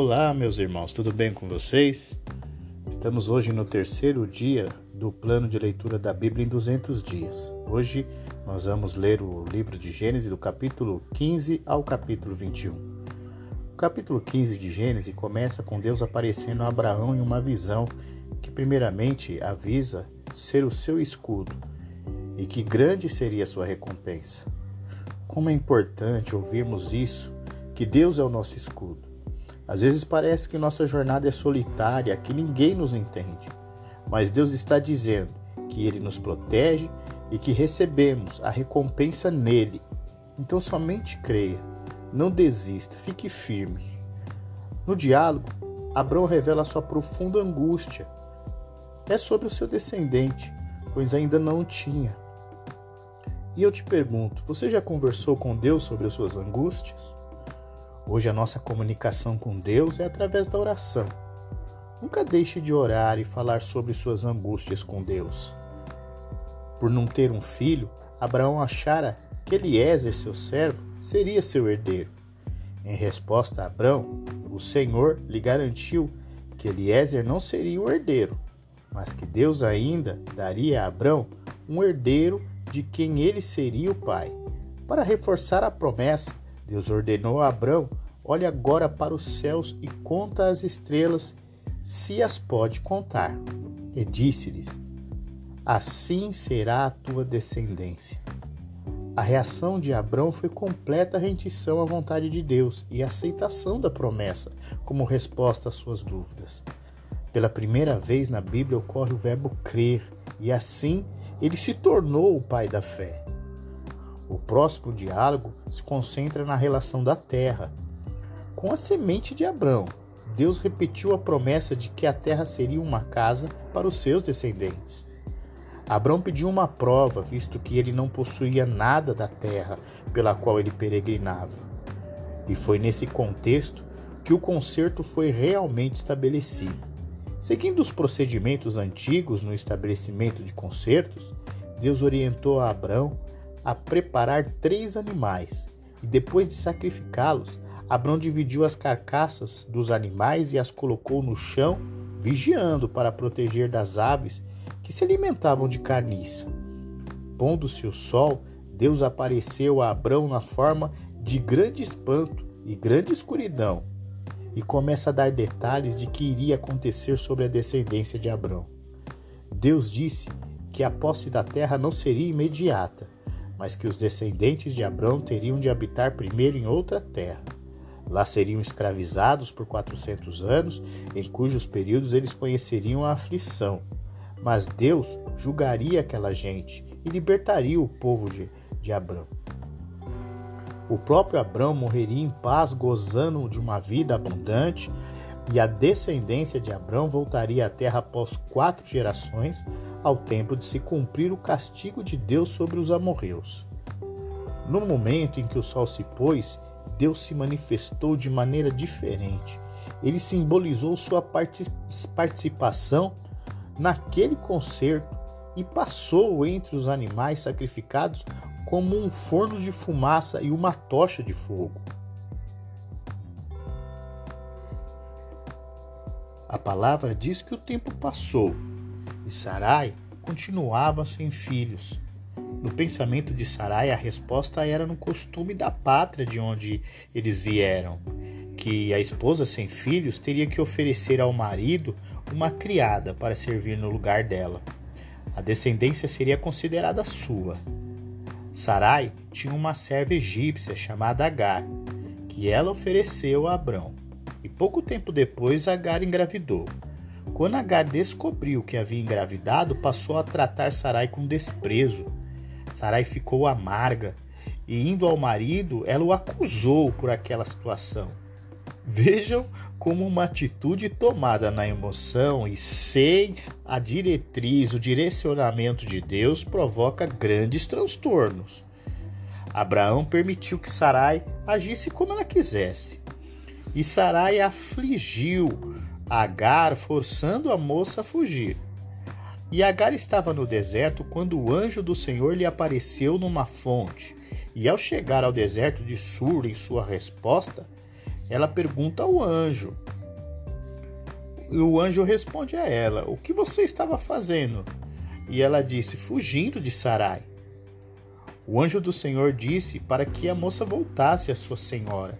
Olá, meus irmãos, tudo bem com vocês? Estamos hoje no terceiro dia do plano de leitura da Bíblia em 200 dias. Hoje nós vamos ler o livro de Gênesis do capítulo 15 ao capítulo 21. O capítulo 15 de Gênesis começa com Deus aparecendo a Abraão em uma visão que, primeiramente, avisa ser o seu escudo e que grande seria a sua recompensa. Como é importante ouvirmos isso, que Deus é o nosso escudo. Às vezes parece que nossa jornada é solitária, que ninguém nos entende. Mas Deus está dizendo que Ele nos protege e que recebemos a recompensa nele. Então somente creia, não desista, fique firme. No diálogo, Abraão revela sua profunda angústia. É sobre o seu descendente, pois ainda não o tinha. E eu te pergunto: você já conversou com Deus sobre as suas angústias? Hoje a nossa comunicação com Deus é através da oração. Nunca deixe de orar e falar sobre suas angústias com Deus. Por não ter um filho, Abraão achara que Eliezer, seu servo, seria seu herdeiro. Em resposta a Abraão, o Senhor lhe garantiu que Eliezer não seria o herdeiro, mas que Deus ainda daria a Abraão um herdeiro de quem ele seria o pai. Para reforçar a promessa, Deus ordenou a Abraão: olhe agora para os céus e conta as estrelas, se as pode contar. E disse-lhes: Assim será a tua descendência. A reação de Abraão foi completa rendição à vontade de Deus e aceitação da promessa como resposta às suas dúvidas. Pela primeira vez na Bíblia ocorre o verbo crer, e assim ele se tornou o pai da fé. O próximo diálogo se concentra na relação da terra. Com a semente de Abrão, Deus repetiu a promessa de que a terra seria uma casa para os seus descendentes. Abrão pediu uma prova, visto que ele não possuía nada da terra pela qual ele peregrinava. E foi nesse contexto que o concerto foi realmente estabelecido. Seguindo os procedimentos antigos no estabelecimento de concertos, Deus orientou a Abrão a preparar três animais, e depois de sacrificá-los, Abrão dividiu as carcaças dos animais e as colocou no chão, vigiando para proteger das aves que se alimentavam de carniça. Pondo-se o sol, Deus apareceu a Abrão na forma de grande espanto e grande escuridão, e começa a dar detalhes de que iria acontecer sobre a descendência de Abrão. Deus disse que a posse da terra não seria imediata, mas que os descendentes de Abrão teriam de habitar primeiro em outra terra. Lá seriam escravizados por 400 anos, em cujos períodos eles conheceriam a aflição. Mas Deus julgaria aquela gente e libertaria o povo de, de Abrão. O próprio Abrão morreria em paz, gozando de uma vida abundante, e a descendência de Abrão voltaria à terra após quatro gerações, ao tempo de se cumprir o castigo de Deus sobre os amorreus. No momento em que o sol se pôs, Deus se manifestou de maneira diferente. Ele simbolizou sua participação naquele concerto e passou entre os animais sacrificados como um forno de fumaça e uma tocha de fogo. A palavra diz que o tempo passou e Sarai continuava sem filhos. No pensamento de Sarai, a resposta era no costume da pátria de onde eles vieram, que a esposa sem filhos teria que oferecer ao marido uma criada para servir no lugar dela. A descendência seria considerada sua. Sarai tinha uma serva egípcia chamada Agar, que ela ofereceu a Abrão. E pouco tempo depois Agar engravidou. Quando Agar descobriu que havia engravidado, passou a tratar Sarai com desprezo. Sarai ficou amarga e, indo ao marido, ela o acusou por aquela situação. Vejam como uma atitude tomada na emoção e sem a diretriz, o direcionamento de Deus provoca grandes transtornos. Abraão permitiu que Sarai agisse como ela quisesse. E Sarai afligiu Agar forçando a moça a fugir. E Agar estava no deserto quando o anjo do Senhor lhe apareceu numa fonte. E ao chegar ao deserto de Sur em sua resposta, ela pergunta ao anjo. E o anjo responde a ela: O que você estava fazendo? E ela disse: Fugindo de Sarai. O anjo do Senhor disse para que a moça voltasse à sua senhora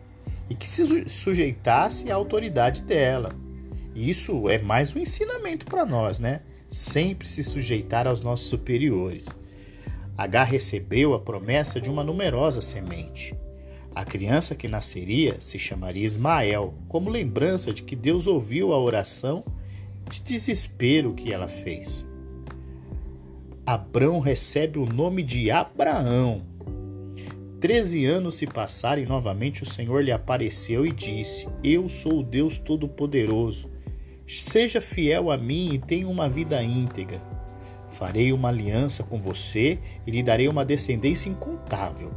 e que se sujeitasse à autoridade dela. Isso é mais um ensinamento para nós, né? Sempre se sujeitar aos nossos superiores. H recebeu a promessa de uma numerosa semente. A criança que nasceria se chamaria Ismael, como lembrança de que Deus ouviu a oração de desespero que ela fez. Abrão recebe o nome de Abraão. Treze anos se passaram e novamente o Senhor lhe apareceu e disse: Eu sou o Deus Todo-Poderoso. Seja fiel a mim e tenha uma vida íntegra. Farei uma aliança com você e lhe darei uma descendência incontável.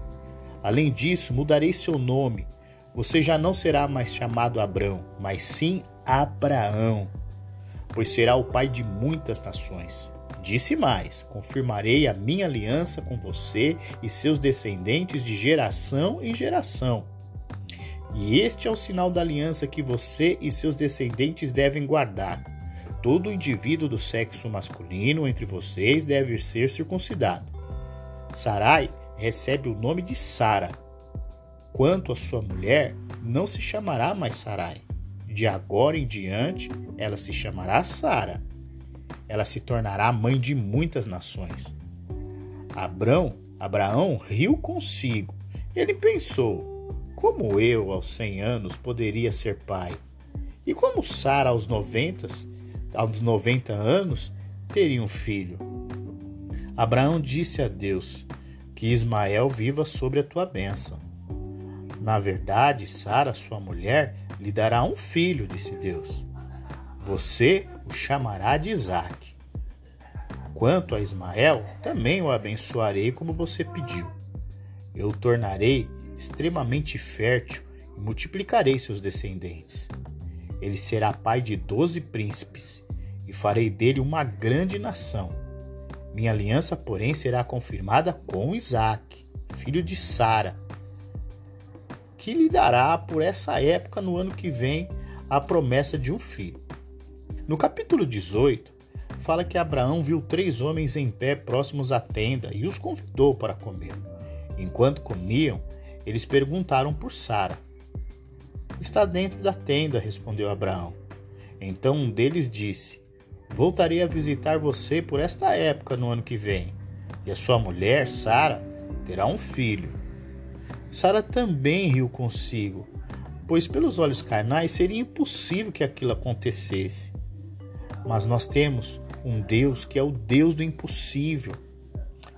Além disso, mudarei seu nome. Você já não será mais chamado Abrão, mas sim Abraão, pois será o pai de muitas nações. Disse mais: confirmarei a minha aliança com você e seus descendentes de geração em geração. E este é o sinal da aliança que você e seus descendentes devem guardar. Todo indivíduo do sexo masculino entre vocês deve ser circuncidado. Sarai recebe o nome de Sara. Quanto à sua mulher, não se chamará mais Sarai. De agora em diante, ela se chamará Sara. Ela se tornará mãe de muitas nações. Abrão, Abraão riu consigo. Ele pensou: como eu, aos cem anos, poderia ser pai? E como Sara, aos 90, aos 90 anos, teria um filho? Abraão disse a Deus: que Ismael viva sobre a tua bênção. Na verdade, Sara, sua mulher, lhe dará um filho, disse Deus. Você o chamará de Isaque. Quanto a Ismael, também o abençoarei como você pediu. Eu o tornarei extremamente fértil e multiplicarei seus descendentes. Ele será pai de doze príncipes e farei dele uma grande nação minha aliança, porém, será confirmada com Isaac, filho de Sara, que lhe dará por essa época no ano que vem a promessa de um filho. No capítulo 18, fala que Abraão viu três homens em pé próximos à tenda e os convidou para comer. Enquanto comiam, eles perguntaram por Sara. Está dentro da tenda, respondeu Abraão. Então um deles disse: Voltarei a visitar você por esta época no ano que vem, e a sua mulher, Sara, terá um filho. Sara também riu consigo, pois pelos olhos carnais seria impossível que aquilo acontecesse. Mas nós temos um Deus que é o Deus do impossível.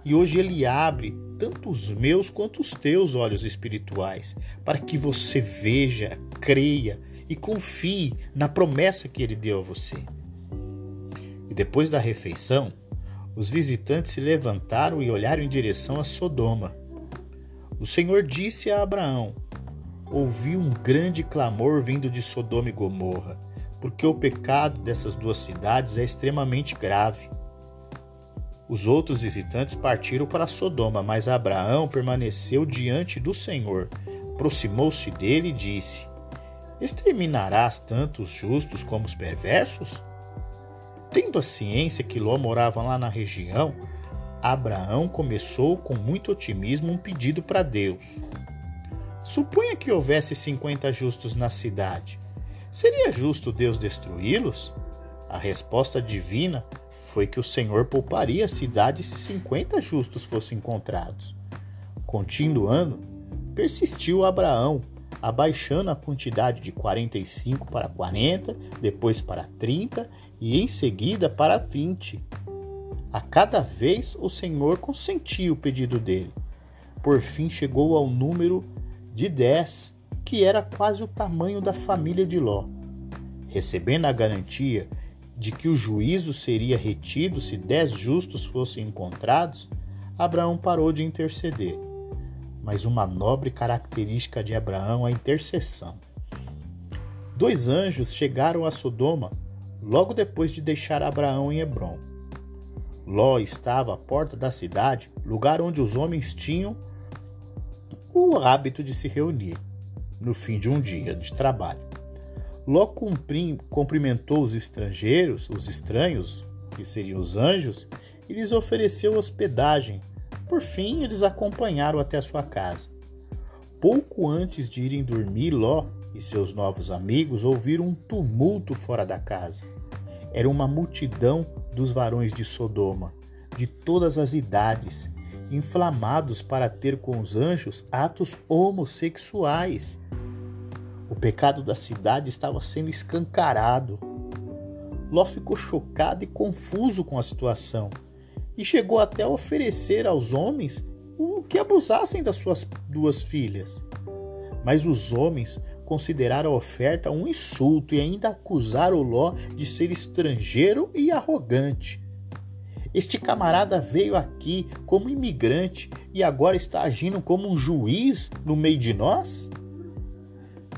E hoje ele abre tanto os meus quanto os teus olhos espirituais, para que você veja, creia e confie na promessa que ele deu a você. E depois da refeição, os visitantes se levantaram e olharam em direção a Sodoma. O Senhor disse a Abraão: Ouvi um grande clamor vindo de Sodoma e Gomorra, porque o pecado dessas duas cidades é extremamente grave. Os outros visitantes partiram para Sodoma, mas Abraão permaneceu diante do Senhor. Aproximou-se dele e disse: Exterminarás tanto os justos como os perversos? Tendo a ciência que Ló morava lá na região, Abraão começou com muito otimismo um pedido para Deus. Suponha que houvesse 50 justos na cidade. Seria justo Deus destruí-los? A resposta divina foi que o Senhor pouparia a cidade se 50 justos fossem encontrados. Continuando, persistiu Abraão abaixando a quantidade de 45 para 40, depois para 30 e em seguida para 20. A cada vez o Senhor consentia o pedido dele. Por fim chegou ao número de 10, que era quase o tamanho da família de Ló. Recebendo a garantia de que o juízo seria retido se dez justos fossem encontrados, Abraão parou de interceder mas uma nobre característica de Abraão é a intercessão. Dois anjos chegaram a Sodoma logo depois de deixar Abraão em Hebron. Ló estava à porta da cidade, lugar onde os homens tinham o hábito de se reunir. no fim de um dia de trabalho. Ló cumprimentou os estrangeiros, os estranhos, que seriam os anjos, e lhes ofereceu hospedagem. Por fim, eles acompanharam até a sua casa. Pouco antes de irem dormir, Ló e seus novos amigos ouviram um tumulto fora da casa. Era uma multidão dos varões de Sodoma, de todas as idades, inflamados para ter com os anjos atos homossexuais. O pecado da cidade estava sendo escancarado. Ló ficou chocado e confuso com a situação e chegou até a oferecer aos homens o que abusassem das suas duas filhas. Mas os homens consideraram a oferta um insulto e ainda acusaram Ló de ser estrangeiro e arrogante. Este camarada veio aqui como imigrante e agora está agindo como um juiz no meio de nós?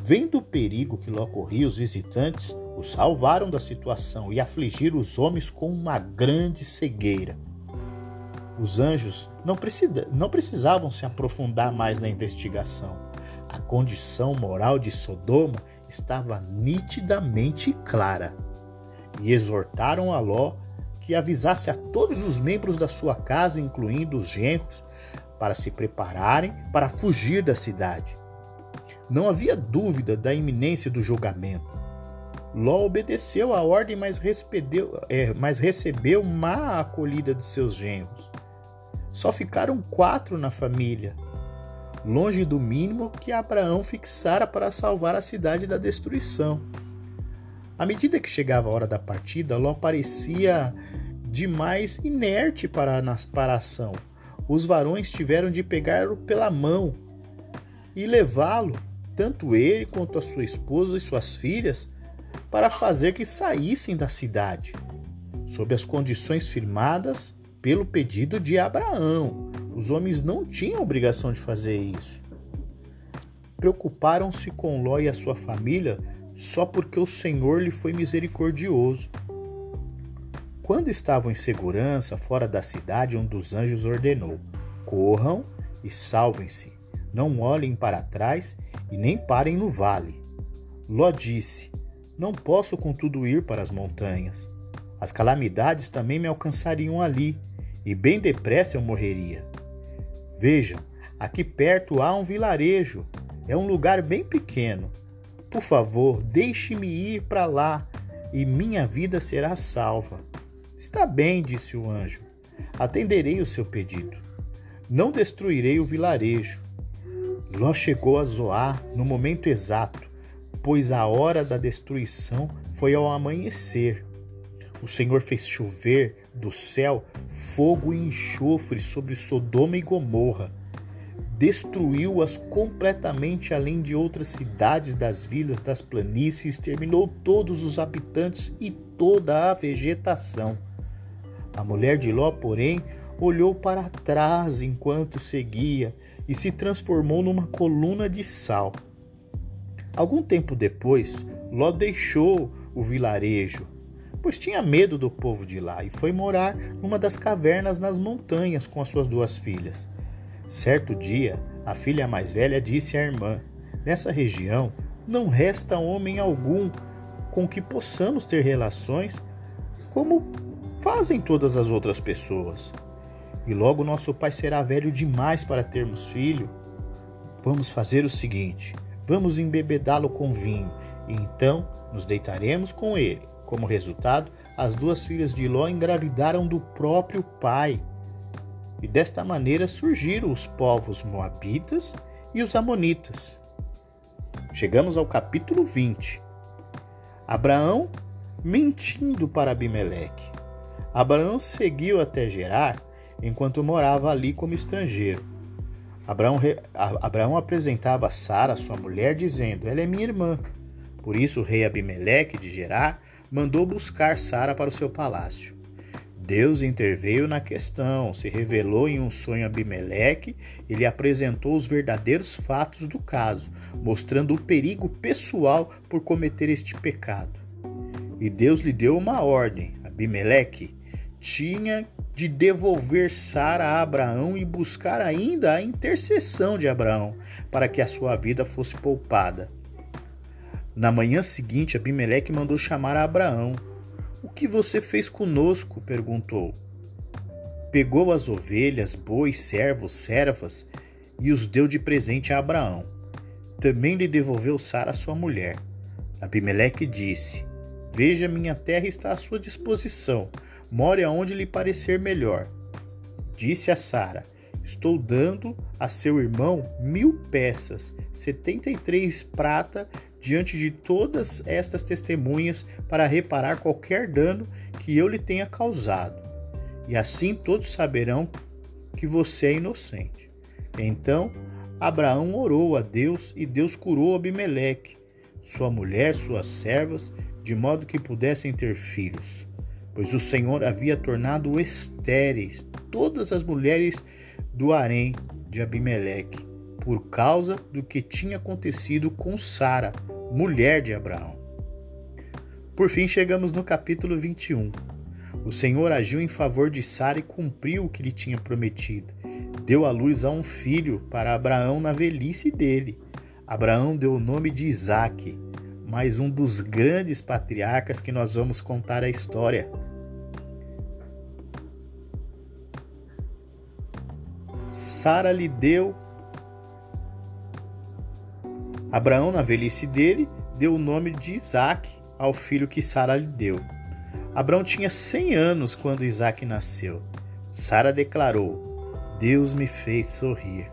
Vendo o perigo que lhe corria, os visitantes o salvaram da situação e afligiram os homens com uma grande cegueira. Os anjos não, precisa, não precisavam se aprofundar mais na investigação. A condição moral de Sodoma estava nitidamente clara e exortaram a Ló que avisasse a todos os membros da sua casa, incluindo os genros, para se prepararem para fugir da cidade. Não havia dúvida da iminência do julgamento. Ló obedeceu à ordem, mas, é, mas recebeu má acolhida de seus genros. Só ficaram quatro na família, longe do mínimo que Abraão fixara para salvar a cidade da destruição. À medida que chegava a hora da partida, Ló parecia demais inerte para para a ação. Os varões tiveram de pegá-lo pela mão e levá-lo tanto ele quanto a sua esposa e suas filhas, para fazer que saíssem da cidade, sob as condições firmadas pelo pedido de Abraão. Os homens não tinham obrigação de fazer isso. Preocuparam-se com Ló e a sua família só porque o Senhor lhe foi misericordioso. Quando estavam em segurança fora da cidade, um dos anjos ordenou: Corram e salvem-se. Não olhem para trás e nem parem no vale. Ló disse: Não posso contudo ir para as montanhas. As calamidades também me alcançariam ali, e bem depressa eu morreria. Vejam, aqui perto há um vilarejo. É um lugar bem pequeno. Por favor, deixe-me ir para lá e minha vida será salva. Está bem, disse o anjo. Atenderei o seu pedido. Não destruirei o vilarejo. Ló chegou a Zoar no momento exato, pois a hora da destruição foi ao amanhecer. O Senhor fez chover do céu fogo e enxofre sobre Sodoma e Gomorra. Destruiu-as completamente, além de outras cidades das vilas das planícies, exterminou todos os habitantes e toda a vegetação. A mulher de Ló, porém, olhou para trás enquanto seguia e se transformou numa coluna de sal. Algum tempo depois, Ló deixou o vilarejo, pois tinha medo do povo de lá e foi morar numa das cavernas nas montanhas com as suas duas filhas. Certo dia, a filha mais velha disse à irmã: Nessa região não resta homem algum com que possamos ter relações como fazem todas as outras pessoas e logo nosso pai será velho demais para termos filho, vamos fazer o seguinte: vamos embebedá-lo com vinho, e então nos deitaremos com ele. Como resultado, as duas filhas de Ló engravidaram do próprio pai. E desta maneira surgiram os povos moabitas e os amonitas. Chegamos ao capítulo 20. Abraão mentindo para Abimeleque. Abraão seguiu até Gerar enquanto morava ali como estrangeiro. Abraão, Abraão apresentava Sara, sua mulher, dizendo: Ela é minha irmã. Por isso o rei Abimeleque de Gerar mandou buscar Sara para o seu palácio. Deus interveio na questão, se revelou em um sonho a Abimeleque e lhe apresentou os verdadeiros fatos do caso, mostrando o perigo pessoal por cometer este pecado. E Deus lhe deu uma ordem: Abimeleque, tinha de devolver Sara a Abraão e buscar ainda a intercessão de Abraão para que a sua vida fosse poupada. Na manhã seguinte, Abimeleque mandou chamar a Abraão. O que você fez conosco? perguntou. Pegou as ovelhas, bois, servos, servas e os deu de presente a Abraão. Também lhe devolveu Sara, sua mulher. Abimeleque disse: Veja, minha terra está à sua disposição. More aonde lhe parecer melhor. Disse a Sara: Estou dando a seu irmão mil peças, setenta e três prata, diante de todas estas testemunhas, para reparar qualquer dano que eu lhe tenha causado. E assim todos saberão que você é inocente. Então Abraão orou a Deus e Deus curou Abimeleque, sua mulher, suas servas de modo que pudessem ter filhos, pois o Senhor havia tornado estéreis todas as mulheres do harém de Abimeleque, por causa do que tinha acontecido com Sara, mulher de Abraão. Por fim, chegamos no capítulo 21. O Senhor agiu em favor de Sara e cumpriu o que lhe tinha prometido. Deu à luz a um filho para Abraão na velhice dele. Abraão deu o nome de Isaque, mais um dos grandes patriarcas que nós vamos contar a história. Sara lhe deu. Abraão, na velhice dele, deu o nome de Isaac ao filho que Sara lhe deu. Abraão tinha 100 anos quando Isaac nasceu. Sara declarou: Deus me fez sorrir.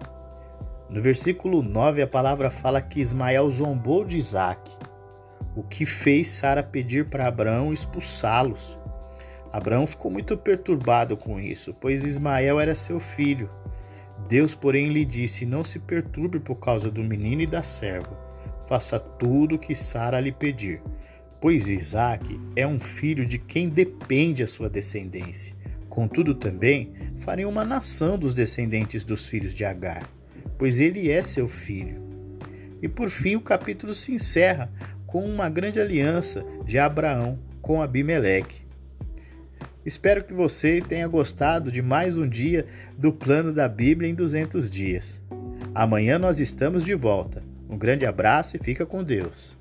No versículo 9, a palavra fala que Ismael zombou de Isaac o que fez Sara pedir para Abraão expulsá-los. Abraão ficou muito perturbado com isso, pois Ismael era seu filho. Deus, porém, lhe disse: Não se perturbe por causa do menino e da serva. Faça tudo o que Sara lhe pedir, pois Isaac é um filho de quem depende a sua descendência. Contudo, também farei uma nação dos descendentes dos filhos de Agar, pois ele é seu filho. E por fim, o capítulo se encerra com uma grande aliança de Abraão com Abimeleque. Espero que você tenha gostado de mais um dia do plano da Bíblia em 200 dias. Amanhã nós estamos de volta. Um grande abraço e fica com Deus.